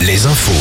les infos.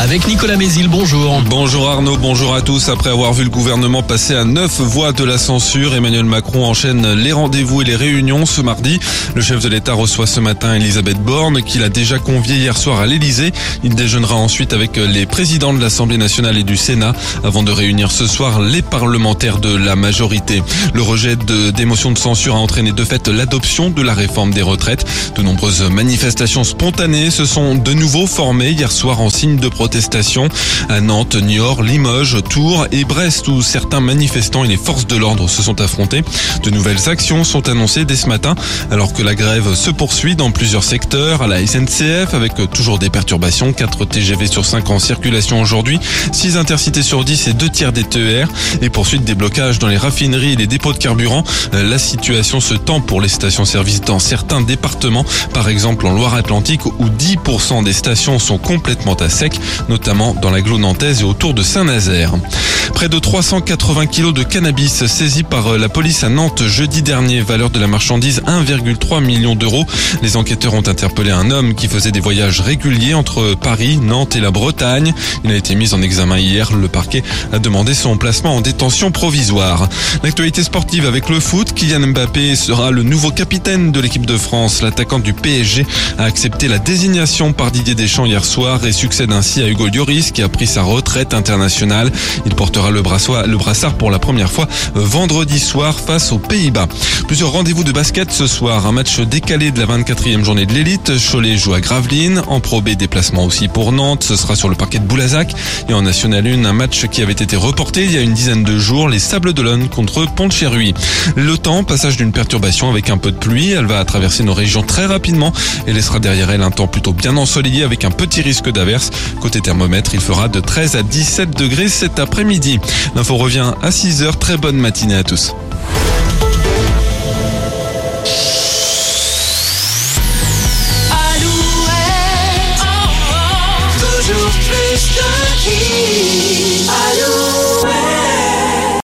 Avec Nicolas Mézil, bonjour. Bonjour Arnaud, bonjour à tous. Après avoir vu le gouvernement passer à neuf voix de la censure, Emmanuel Macron enchaîne les rendez-vous et les réunions ce mardi. Le chef de l'État reçoit ce matin Elisabeth Borne, qu'il a déjà conviée hier soir à l'Elysée. Il déjeunera ensuite avec les présidents de l'Assemblée nationale et du Sénat avant de réunir ce soir les parlementaires de la majorité. Le rejet de démotion de censure a entraîné de fait l'adoption de la réforme des retraites. De nombreuses manifestations spontanées se sont de nouveau formées hier soir en signe de protestation à Nantes, Niort, Limoges, Tours et Brest où certains manifestants et les forces de l'ordre se sont affrontés. De nouvelles actions sont annoncées dès ce matin alors que la grève se poursuit dans plusieurs secteurs à la SNCF avec toujours des perturbations, 4 TGV sur 5 en circulation aujourd'hui, 6 intercités sur 10 et 2 tiers des TER et poursuite des blocages dans les raffineries et les dépôts de carburant. La situation se tend pour les stations-service dans certains départements, par exemple en Loire-Atlantique où 10% des stations complètement à sec, notamment dans la nantaise et autour de Saint-Nazaire. Près de 380 kilos de cannabis saisis par euh, la police à Nantes jeudi dernier, valeur de la marchandise 1,3 million d'euros. Les enquêteurs ont interpellé un homme qui faisait des voyages réguliers entre Paris, Nantes et la Bretagne. Il a été mis en examen hier. Le parquet a demandé son placement en détention provisoire. L'actualité sportive avec le foot, Kylian Mbappé sera le nouveau capitaine de l'équipe de France. L'attaquant du PSG a accepté la désignation par Didier Deschamps hier soir et succède ainsi à Hugo Lloris qui a pris sa retraite internationale. Il portera le le brassard pour la première fois vendredi soir face aux Pays-Bas. Plusieurs rendez-vous de basket ce soir. Un match décalé de la 24e journée de l'élite. Cholet joue à Gravelines. En Pro B, déplacement aussi pour Nantes. Ce sera sur le parquet de Boulazac. Et en National 1, un match qui avait été reporté il y a une dizaine de jours. Les Sables d'Olonne contre Pont-de-Chéruy. Le temps, passage d'une perturbation avec un peu de pluie. Elle va traverser nos régions très rapidement et laissera derrière elle un temps plutôt bien ensoleillé avec un petit risque d'averse. Côté thermomètre, il fera de 13 à 17 degrés cet après-midi. L'info revient à 6 heures. Très bonne matinée à tous.